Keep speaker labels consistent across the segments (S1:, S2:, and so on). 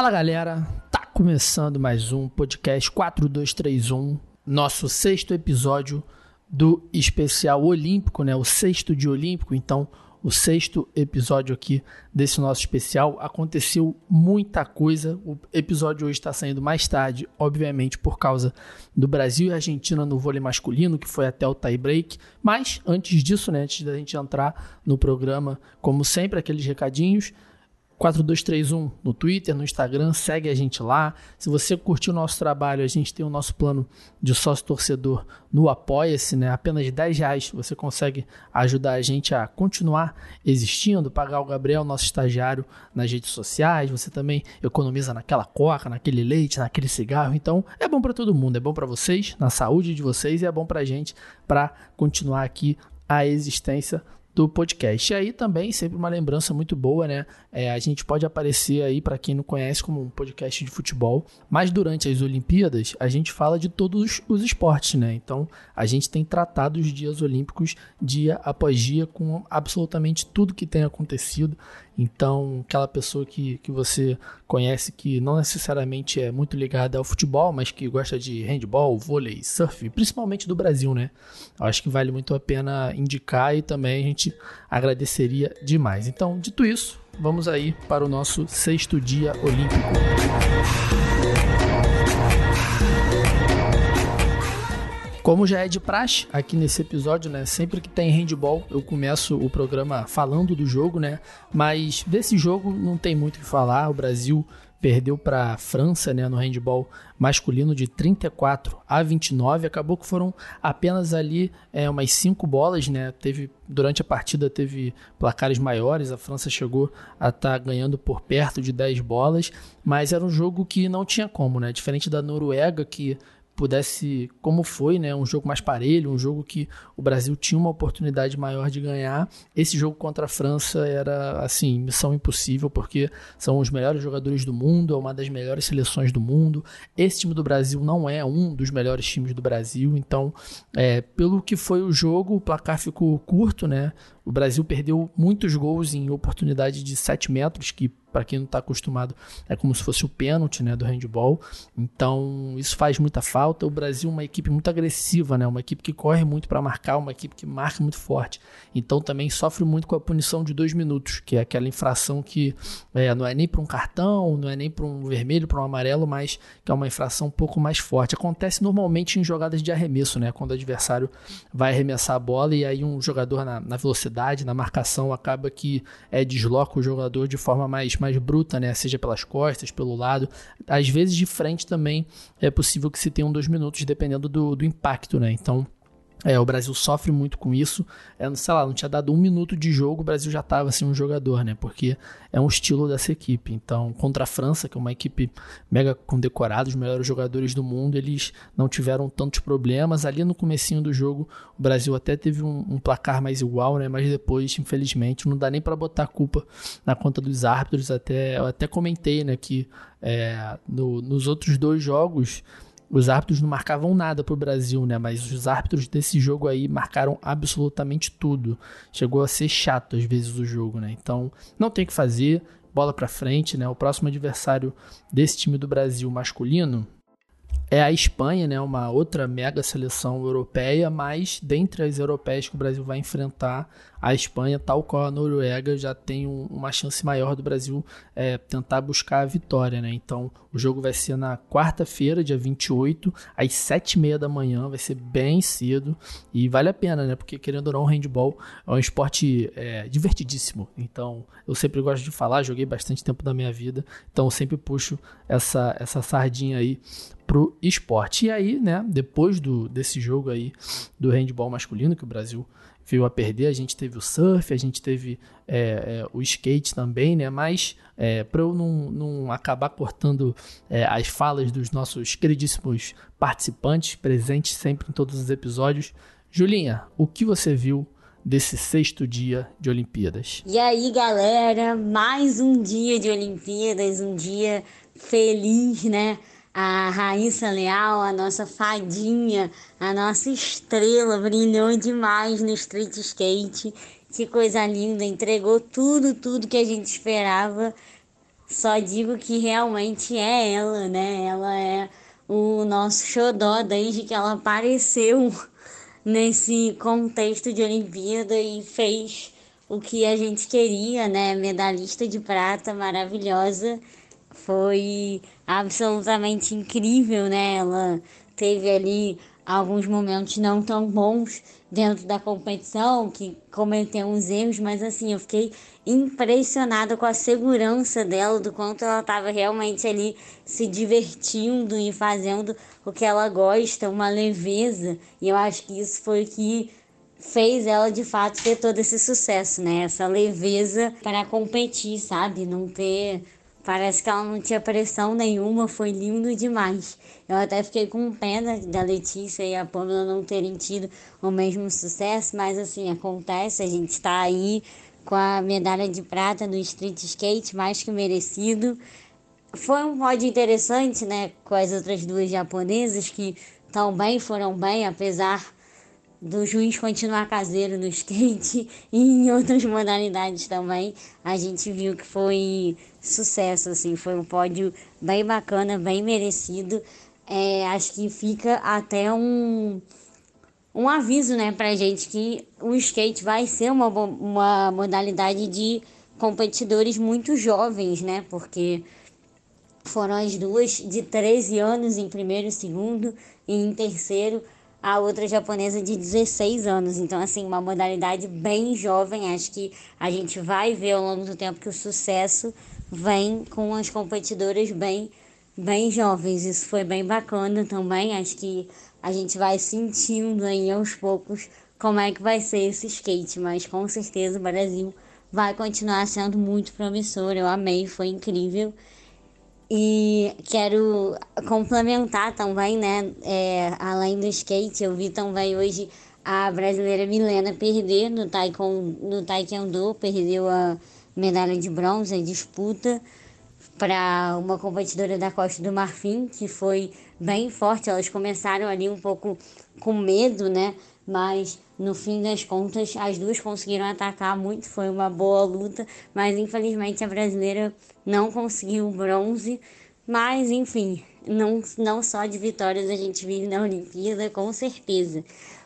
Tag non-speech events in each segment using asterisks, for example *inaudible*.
S1: Fala galera, tá começando mais um podcast 4231, nosso sexto episódio do especial olímpico, né? O sexto de olímpico, então o sexto episódio aqui desse nosso especial. Aconteceu muita coisa. O episódio hoje está saindo mais tarde, obviamente, por causa do Brasil e Argentina no vôlei masculino, que foi até o tie break. Mas antes disso, né, antes da gente entrar no programa, como sempre, aqueles recadinhos. 4231 no Twitter, no Instagram, segue a gente lá. Se você curtiu o nosso trabalho, a gente tem o nosso plano de sócio torcedor no Apoia-se, né? Apenas 10 reais você consegue ajudar a gente a continuar existindo, pagar o Gabriel, nosso estagiário, nas redes sociais. Você também economiza naquela coca, naquele leite, naquele cigarro. Então é bom para todo mundo, é bom para vocês, na saúde de vocês e é bom para a gente para continuar aqui a existência do podcast. E aí também, sempre uma lembrança muito boa, né? É, a gente pode aparecer aí, para quem não conhece, como um podcast de futebol, mas durante as Olimpíadas a gente fala de todos os esportes, né? Então a gente tem tratado os dias olímpicos dia após dia com absolutamente tudo que tem acontecido. Então, aquela pessoa que, que você conhece que não necessariamente é muito ligada ao futebol, mas que gosta de handball, vôlei, surf, principalmente do Brasil, né? Eu acho que vale muito a pena indicar e também a gente agradeceria demais. Então, dito isso, vamos aí para o nosso sexto dia olímpico. Como já é de praxe aqui nesse episódio, né? Sempre que tem handball, eu começo o programa falando do jogo, né? Mas desse jogo não tem muito o que falar. O Brasil perdeu para a França, né, no handball masculino de 34 a 29. Acabou que foram apenas ali é, umas cinco bolas, né? Teve durante a partida teve placares maiores. A França chegou a estar tá ganhando por perto de 10 bolas, mas era um jogo que não tinha como, né? Diferente da Noruega que pudesse, como foi, né, um jogo mais parelho, um jogo que o Brasil tinha uma oportunidade maior de ganhar. Esse jogo contra a França era assim, missão impossível, porque são os melhores jogadores do mundo, é uma das melhores seleções do mundo. Esse time do Brasil não é um dos melhores times do Brasil, então, é, pelo que foi o jogo, o placar ficou curto, né? O Brasil perdeu muitos gols em oportunidade de 7 metros, que para quem não está acostumado é como se fosse o pênalti né, do handball. Então isso faz muita falta. O Brasil é uma equipe muito agressiva, né, uma equipe que corre muito para marcar, uma equipe que marca muito forte. Então também sofre muito com a punição de dois minutos, que é aquela infração que é, não é nem para um cartão, não é nem para um vermelho, para um amarelo, mas que é uma infração um pouco mais forte. Acontece normalmente em jogadas de arremesso, né, quando o adversário vai arremessar a bola e aí um jogador na, na velocidade na marcação, acaba que é, desloca o jogador de forma mais, mais bruta, né? Seja pelas costas, pelo lado. Às vezes de frente também é possível que se tenha um dois minutos, dependendo do, do impacto, né? Então é, o Brasil sofre muito com isso. É, sei lá, não tinha dado um minuto de jogo, o Brasil já estava assim um jogador, né? Porque é um estilo dessa equipe. Então, contra a França, que é uma equipe mega condecorada, os melhores jogadores do mundo, eles não tiveram tantos problemas. Ali no comecinho do jogo, o Brasil até teve um, um placar mais igual, né? Mas depois, infelizmente, não dá nem para botar a culpa na conta dos árbitros. Até eu até comentei, né, que é, no, nos outros dois jogos os árbitros não marcavam nada pro Brasil, né? Mas os árbitros desse jogo aí marcaram absolutamente tudo. Chegou a ser chato às vezes o jogo, né? Então, não tem o que fazer, bola para frente, né? O próximo adversário desse time do Brasil masculino é a Espanha, né? Uma outra mega seleção europeia, mas dentre as europeias que o Brasil vai enfrentar, a Espanha, tal qual a Noruega, já tem um, uma chance maior do Brasil é, tentar buscar a vitória, né? Então, o jogo vai ser na quarta-feira, dia 28, às 7h30 da manhã, vai ser bem cedo e vale a pena, né? Porque, querendo ou não, o handball é um esporte é, divertidíssimo. Então, eu sempre gosto de falar, joguei bastante tempo da minha vida, então sempre puxo essa, essa sardinha aí pro esporte. E aí, né, depois do, desse jogo aí do handball masculino que o Brasil veio a perder. A gente teve o surf, a gente teve é, é, o skate também, né? Mas é, para eu não, não acabar cortando é, as falas dos nossos queridíssimos participantes, presentes sempre em todos os episódios, Julinha, o que você viu desse sexto dia de Olimpíadas?
S2: E aí, galera, mais um dia de Olimpíadas, um dia feliz, né? A Raíssa Leal, a nossa fadinha, a nossa estrela, brilhou demais no street skate. Que coisa linda, entregou tudo, tudo que a gente esperava. só digo que realmente é ela, né? Ela é o nosso xodó desde que ela apareceu *laughs* nesse contexto de Olimpíada e fez o que a gente queria, né? Medalhista de prata maravilhosa. Foi absolutamente incrível, né? Ela teve ali alguns momentos não tão bons dentro da competição, que cometeu uns erros, mas assim, eu fiquei impressionada com a segurança dela, do quanto ela estava realmente ali se divertindo e fazendo o que ela gosta, uma leveza. E eu acho que isso foi o que fez ela de fato ter todo esse sucesso, né? Essa leveza para competir, sabe? Não ter Parece que ela não tinha pressão nenhuma, foi lindo demais. Eu até fiquei com pena da Letícia e a Pamela não terem tido o mesmo sucesso, mas assim, acontece, a gente está aí com a medalha de prata no street skate, mais que merecido. Foi um pódio interessante, né, com as outras duas japonesas que também foram bem, apesar do juiz continuar caseiro no skate *laughs* e em outras modalidades também, a gente viu que foi sucesso, assim, foi um pódio bem bacana, bem merecido. É, acho que fica até um, um aviso, né, pra gente que o skate vai ser uma, uma modalidade de competidores muito jovens, né, porque foram as duas de 13 anos em primeiro e segundo e em terceiro a outra japonesa de 16 anos. Então, assim, uma modalidade bem jovem. Acho que a gente vai ver ao longo do tempo que o sucesso vem com as competidoras bem, bem jovens. Isso foi bem bacana também. Acho que a gente vai sentindo aí aos poucos como é que vai ser esse skate. Mas com certeza o Brasil vai continuar sendo muito promissor. Eu amei, foi incrível. E quero complementar também, né? É, além do skate, eu vi também hoje a brasileira Milena perder no, taekwondo, no Taekwondo, perdeu a medalha de bronze, a disputa para uma competidora da Costa do Marfim, que foi bem forte. Elas começaram ali um pouco com medo, né? Mas no fim das contas, as duas conseguiram atacar muito, foi uma boa luta, mas infelizmente a brasileira não conseguiu o bronze, mas enfim, não, não só de vitórias a gente vive na Olimpíada, com certeza.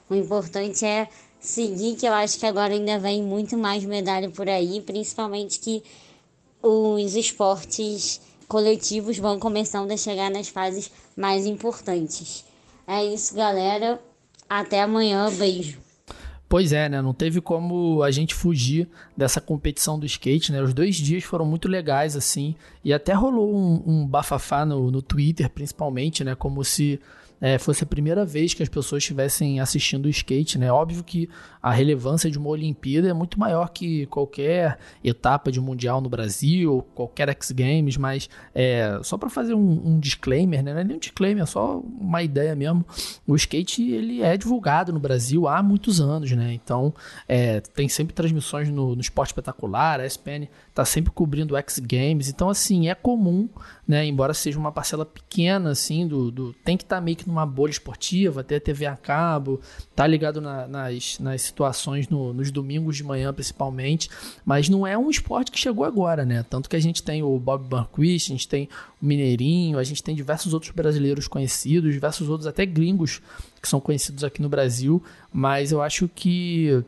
S2: O importante é seguir, que eu acho que agora ainda vem muito mais medalha por aí, principalmente que os esportes coletivos vão começando a chegar nas fases mais importantes. É isso, galera. Até amanhã. Beijo.
S1: Pois é, né? Não teve como a gente fugir dessa competição do skate, né? Os dois dias foram muito legais, assim. E até rolou um, um bafafá no, no Twitter, principalmente, né? Como se é, fosse a primeira vez que as pessoas estivessem assistindo o skate, né? Óbvio que a relevância de uma Olimpíada é muito maior que qualquer etapa de mundial no Brasil, qualquer X Games, mas é, só para fazer um, um, disclaimer, né? Não é nem um disclaimer, é só uma ideia mesmo. O skate ele é divulgado no Brasil há muitos anos, né? Então é, tem sempre transmissões no, no Esporte Espetacular, a está sempre cobrindo X Games, então assim é comum, né? Embora seja uma parcela pequena, assim, do, do tem que estar tá meio que numa bolha esportiva, ter TV a cabo, tá ligado na, nas, nas situações no, nos domingos de manhã, principalmente. Mas não é um esporte que chegou agora, né? Tanto que a gente tem o Bob Burnquist, a gente tem o Mineirinho, a gente tem diversos outros brasileiros conhecidos, diversos outros até gringos que são conhecidos aqui no Brasil. Mas eu acho que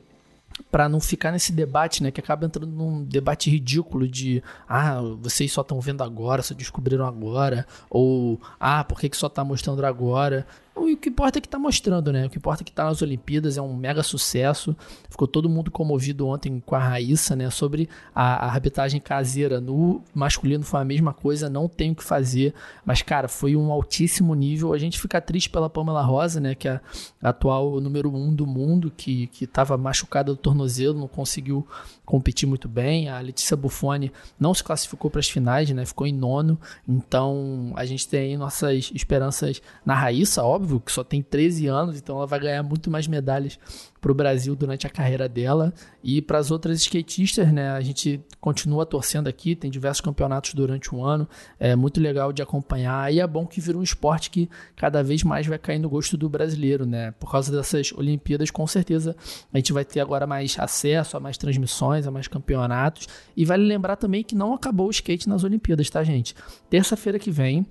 S1: para não ficar nesse debate, né, que acaba entrando num debate ridículo de ah, vocês só estão vendo agora, só descobriram agora, ou ah, por que, que só está mostrando agora? O que importa é que está mostrando, né? O que importa é que está nas Olimpíadas, é um mega sucesso. Ficou todo mundo comovido ontem com a Raíssa, né? Sobre a, a arbitragem caseira no masculino foi a mesma coisa, não tem o que fazer. Mas, cara, foi um altíssimo nível. A gente fica triste pela Pamela Rosa, né? Que é a atual número um do mundo, que estava machucada do tornozelo, não conseguiu competir muito bem. A Letícia Buffoni não se classificou para as finais, né? Ficou em nono. Então, a gente tem nossas esperanças na Raíssa, óbvio óbvio, que só tem 13 anos, então ela vai ganhar muito mais medalhas para o Brasil durante a carreira dela. E para as outras skatistas, né? A gente continua torcendo aqui, tem diversos campeonatos durante o ano, é muito legal de acompanhar. E é bom que vira um esporte que cada vez mais vai cair no gosto do brasileiro, né? Por causa dessas Olimpíadas, com certeza a gente vai ter agora mais acesso a mais transmissões, a mais campeonatos. E vale lembrar também que não acabou o skate nas Olimpíadas, tá, gente? Terça-feira que vem,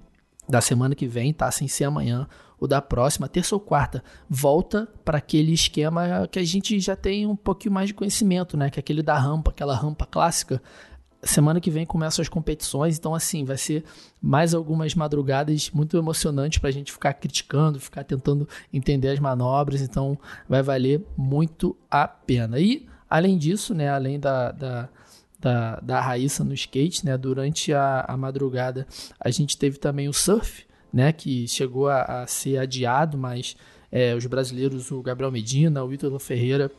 S1: da semana que vem, tá? Sem ser amanhã, o da próxima, terça ou quarta, volta para aquele esquema que a gente já tem um pouquinho mais de conhecimento, né? Que é aquele da rampa, aquela rampa clássica. Semana que vem começam as competições, então assim, vai ser mais algumas madrugadas muito emocionantes para a gente ficar criticando, ficar tentando entender as manobras, então vai valer muito a pena. E além disso, né, além da, da da, da Raíssa no skate, né? Durante a, a madrugada a gente teve também o surf, né? Que chegou a, a ser adiado, mas é, os brasileiros, o Gabriel Medina, o Ítalo Ferreira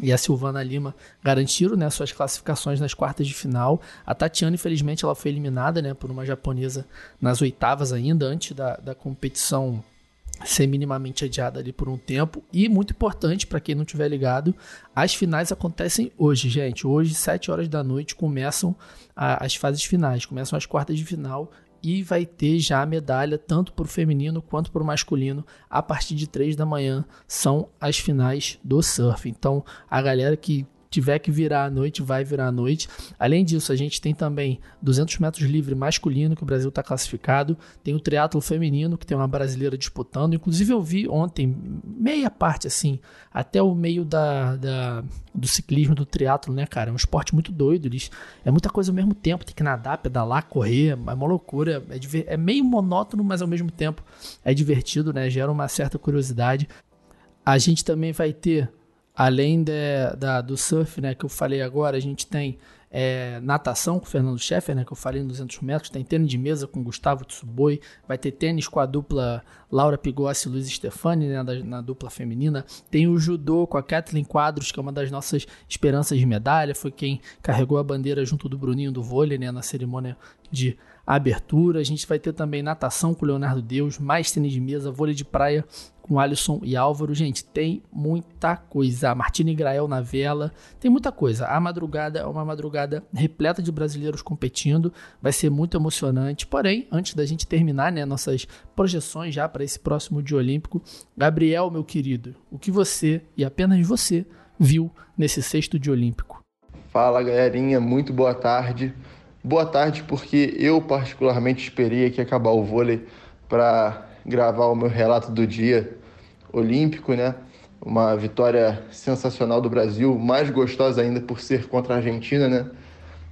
S1: e a Silvana Lima garantiram né, suas classificações nas quartas de final. A Tatiana, infelizmente, ela foi eliminada né, por uma japonesa nas oitavas ainda, antes da, da competição ser minimamente adiada ali por um tempo. E muito importante para quem não tiver ligado, as finais acontecem hoje, gente. Hoje, 7 horas da noite, começam a, as fases finais, começam as quartas de final e vai ter já a medalha tanto para o feminino quanto para o masculino a partir de 3 da manhã são as finais do surf. Então a galera que tiver que virar à noite, vai virar à noite. Além disso, a gente tem também 200 metros livre masculino, que o Brasil está classificado. Tem o triatlo feminino, que tem uma brasileira disputando. Inclusive, eu vi ontem, meia parte assim, até o meio da, da do ciclismo, do triatlo, né, cara? É um esporte muito doido. Eles, é muita coisa ao mesmo tempo. Tem que nadar, pedalar, correr. É uma loucura. É, é meio monótono, mas ao mesmo tempo é divertido, né? Gera uma certa curiosidade. A gente também vai ter além de, da, do surf, né, que eu falei agora, a gente tem é, natação com o Fernando Scheffer, né, que eu falei nos 200 metros, tem tênis de mesa com Gustavo Tsuboi, vai ter tênis com a dupla Laura Pigossi e Luiz Stefani, né, da, na dupla feminina, tem o judô com a Kathleen Quadros, que é uma das nossas esperanças de medalha, foi quem carregou a bandeira junto do Bruninho do vôlei, né, na cerimônia de abertura, a gente vai ter também natação com o Leonardo Deus, mais tênis de mesa, vôlei de praia com Alisson e Álvaro. Gente, tem muita coisa. Martina Grael na vela, tem muita coisa. A madrugada é uma madrugada repleta de brasileiros competindo, vai ser muito emocionante. Porém, antes da gente terminar, né, nossas projeções já para esse próximo dia olímpico, Gabriel, meu querido, o que você e apenas você viu nesse sexto dia olímpico?
S3: Fala, galerinha, muito boa tarde. Boa tarde, porque eu particularmente esperei aqui acabar o vôlei para gravar o meu relato do dia olímpico, né? Uma vitória sensacional do Brasil, mais gostosa ainda por ser contra a Argentina, né?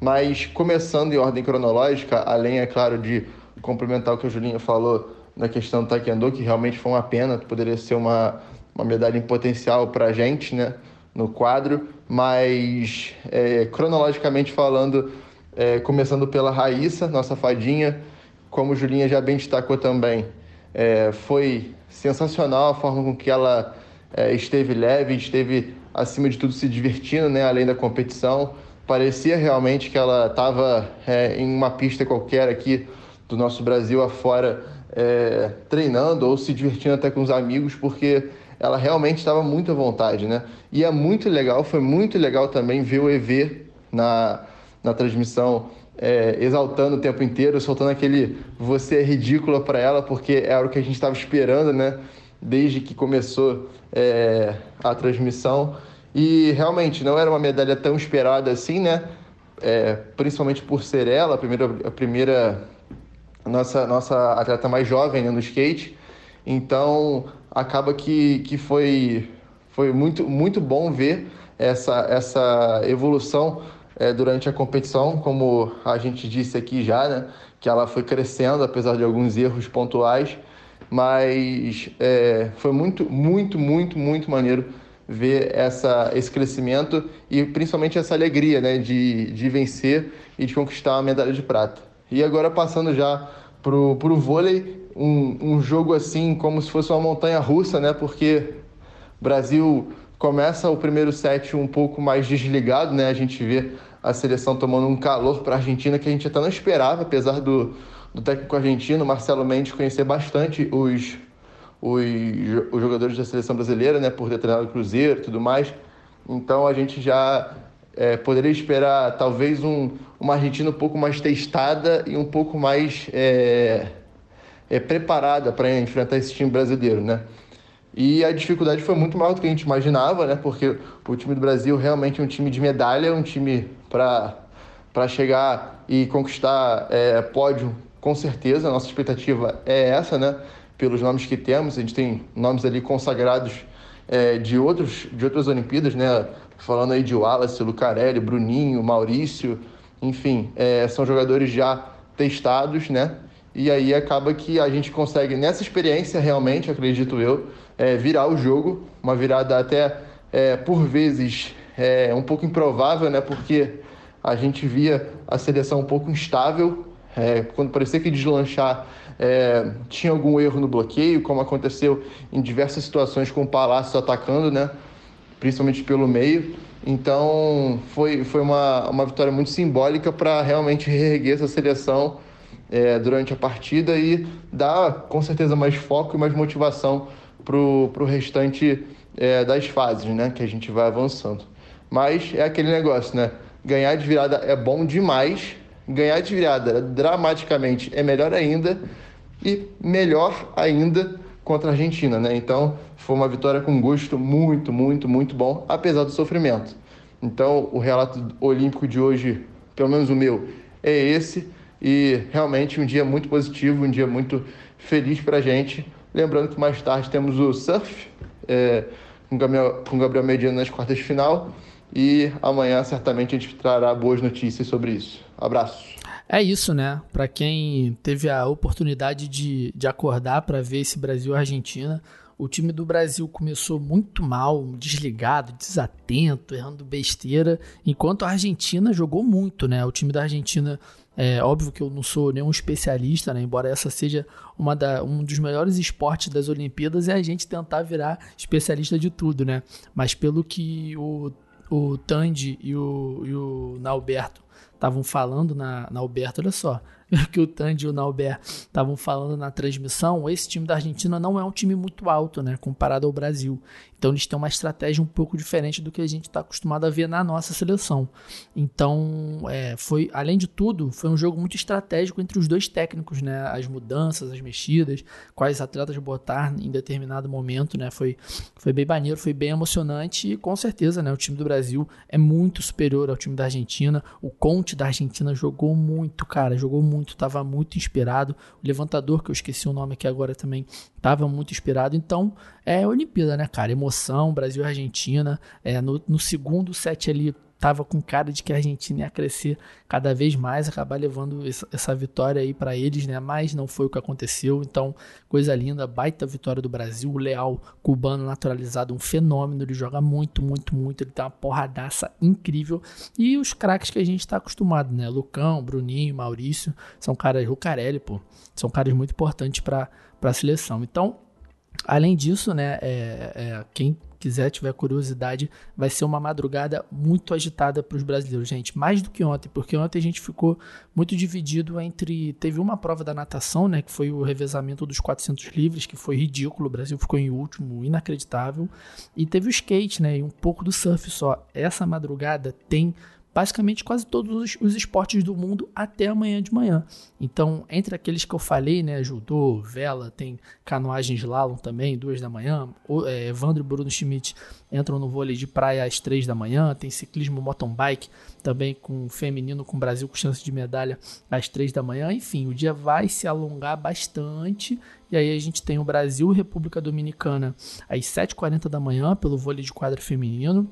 S3: Mas começando em ordem cronológica, além, é claro, de complementar o que a Julinha falou na questão do Taekwondo, que realmente foi uma pena, poderia ser uma, uma medalha em potencial para a gente, né? No quadro, mas é, cronologicamente falando, é, começando pela Raíssa, nossa fadinha, como Julinha já bem destacou também, é, foi sensacional a forma com que ela é, esteve leve, esteve acima de tudo se divertindo, né, além da competição. Parecia realmente que ela estava é, em uma pista qualquer aqui do nosso Brasil afora, é, treinando ou se divertindo até com os amigos, porque ela realmente estava muito à vontade, né? E é muito legal, foi muito legal também ver o EV na, na transmissão é, exaltando o tempo inteiro, soltando aquele você é ridícula para ela, porque era o que a gente estava esperando, né? Desde que começou é, a transmissão. E realmente não era uma medalha tão esperada assim, né? É, principalmente por ser ela, a primeira, a primeira nossa, nossa atleta mais jovem né, no skate. Então acaba que, que foi, foi muito, muito bom ver essa, essa evolução é, durante a competição, como a gente disse aqui já, né? Que ela foi crescendo, apesar de alguns erros pontuais, mas é, foi muito, muito, muito, muito maneiro ver essa, esse crescimento e principalmente essa alegria né, de, de vencer e de conquistar a medalha de prata. E agora passando já para o vôlei, um, um jogo assim como se fosse uma montanha russa, né? Porque Brasil começa o primeiro set um pouco mais desligado, né? A gente vê a seleção tomando um calor para a Argentina que a gente até não esperava, apesar do, do técnico argentino, Marcelo Mendes, conhecer bastante os, os, os jogadores da seleção brasileira, né, por ter treinado o Cruzeiro e tudo mais. Então a gente já é, poderia esperar talvez um, uma Argentina um pouco mais testada e um pouco mais é, é, preparada para enfrentar esse time brasileiro, né? E a dificuldade foi muito maior do que a gente imaginava, né? Porque o time do Brasil realmente é um time de medalha, um time para chegar e conquistar é, pódio, com certeza. A nossa expectativa é essa, né? Pelos nomes que temos, a gente tem nomes ali consagrados é, de, outros, de outras Olimpíadas, né? Falando aí de Wallace, Lucarelli, Bruninho, Maurício, enfim, é, são jogadores já testados, né? E aí acaba que a gente consegue, nessa experiência, realmente, acredito eu, é, virar o jogo, uma virada até é, por vezes é, um pouco improvável, né? Porque a gente via a seleção um pouco instável, é, quando parecia que deslanchar é, tinha algum erro no bloqueio, como aconteceu em diversas situações com o Palácio atacando, né? Principalmente pelo meio. Então foi, foi uma, uma vitória muito simbólica para realmente reerguer essa seleção é, durante a partida e dar com certeza mais foco e mais motivação para o restante é, das fases, né? Que a gente vai avançando. Mas é aquele negócio, né? Ganhar de virada é bom demais, ganhar de virada dramaticamente é melhor ainda e melhor ainda contra a Argentina, né? Então foi uma vitória com gosto muito, muito, muito bom, apesar do sofrimento. Então o relato olímpico de hoje, pelo menos o meu, é esse e realmente um dia muito positivo, um dia muito feliz para a gente. Lembrando que mais tarde temos o surf é, com, Gabriel, com Gabriel Medina nas quartas de final e amanhã certamente a gente trará boas notícias sobre isso. Abraço.
S1: É isso, né? Para quem teve a oportunidade de, de acordar para ver esse Brasil-Argentina, o time do Brasil começou muito mal, desligado, desatento, errando besteira, enquanto a Argentina jogou muito, né? O time da Argentina é óbvio que eu não sou nenhum especialista, né? embora essa seja uma da, um dos melhores esportes das Olimpíadas, é a gente tentar virar especialista de tudo, né? Mas pelo que o, o Tandy e o, e o Nauberto estavam falando na, na Alberto, olha só, *laughs* que o Tandy e o Nauber estavam falando na transmissão, esse time da Argentina não é um time muito alto, né, comparado ao Brasil. Então eles têm uma estratégia um pouco diferente do que a gente está acostumado a ver na nossa seleção. Então, é, foi, além de tudo, foi um jogo muito estratégico entre os dois técnicos, né? As mudanças, as mexidas, quais atletas botar em determinado momento, né? Foi, foi bem maneiro, foi bem emocionante e com certeza, né? O time do Brasil é muito superior ao time da Argentina. O Conte da Argentina jogou muito, cara, jogou muito, estava muito inspirado. O levantador, que eu esqueci o nome aqui agora também, estava muito inspirado. Então, é Olimpíada, né, cara? Emoção, Brasil e Argentina. É, no, no segundo set ali, tava com cara de que a Argentina ia crescer cada vez mais, acabar levando essa, vitória aí para eles, né? Mas não foi o que aconteceu. Então, coisa linda, baita vitória do Brasil. O Leal, cubano naturalizado, um fenômeno. Ele joga muito, muito, muito. Ele tem uma porradaça incrível. E os craques que a gente está acostumado, né? Lucão, Bruninho, Maurício, são caras, Lucarelli, pô, são caras muito importantes para a seleção. Então, além disso, né? É, é, quem quiser, tiver curiosidade, vai ser uma madrugada muito agitada para os brasileiros, gente. Mais do que ontem, porque ontem a gente ficou muito dividido entre. Teve uma prova da natação, né? Que foi o revezamento dos 400 livres, que foi ridículo. O Brasil ficou em último, inacreditável. E teve o skate, né? E um pouco do surf só. Essa madrugada tem basicamente quase todos os, esportes do mundo até amanhã de manhã. Então, entre aqueles que eu falei, né, judô, vela, tem canoagem slalom também, duas da manhã. O, é, Evandro e Bruno Schmidt entram no vôlei de praia às três da manhã. Tem ciclismo mountain bike também com feminino com Brasil com chance de medalha às três da manhã. Enfim, o dia vai se alongar bastante. E aí a gente tem o Brasil República Dominicana às 7h40 da manhã pelo vôlei de quadro feminino.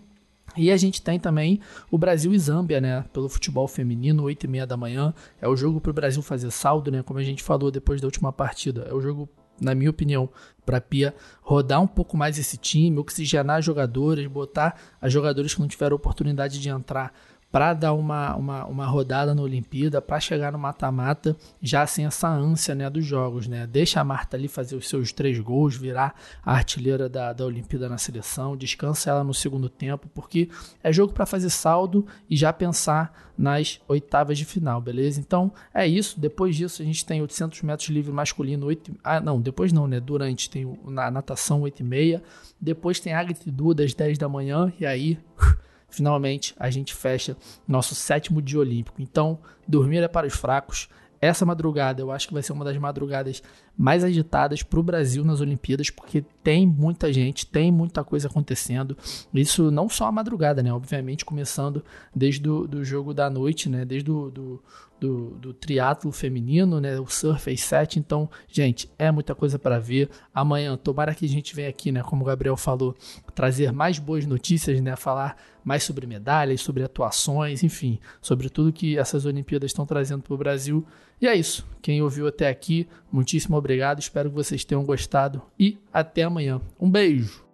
S1: E a gente tem também o Brasil e Zâmbia, né? Pelo futebol feminino, 8 e meia da manhã. É o jogo para o Brasil fazer saldo, né? Como a gente falou depois da última partida. É o jogo, na minha opinião, para Pia rodar um pouco mais esse time, oxigenar jogadores, botar as jogadoras que não tiveram oportunidade de entrar para dar uma, uma, uma rodada na Olimpíada, para chegar no mata-mata já sem essa ânsia né, dos jogos. Né? Deixa a Marta ali fazer os seus três gols, virar a artilheira da, da Olimpíada na seleção, descansa ela no segundo tempo, porque é jogo para fazer saldo e já pensar nas oitavas de final, beleza? Então é isso. Depois disso, a gente tem 800 metros livre masculino, 8, ah, não, depois não, né? Durante tem na natação 8 e meia, depois tem e Duda às 10 da manhã, e aí *laughs* finalmente a gente fecha nosso sétimo dia olímpico. Então, dormir é para os fracos. Essa madrugada eu acho que vai ser uma das madrugadas mais agitadas para o Brasil nas Olimpíadas, porque tem muita gente, tem muita coisa acontecendo. Isso não só a madrugada, né? Obviamente, começando desde o do jogo da noite, né? Desde o do, do, do triatlo feminino, né? O surf e set. Então, gente, é muita coisa para ver. Amanhã, tomara que a gente venha aqui, né? Como o Gabriel falou, trazer mais boas notícias, né? Falar mais sobre medalhas, sobre atuações, enfim, sobre tudo que essas Olimpíadas estão trazendo para o Brasil. E é isso. Quem ouviu até aqui, muitíssimo obrigado. Espero que vocês tenham gostado e até amanhã. Um beijo!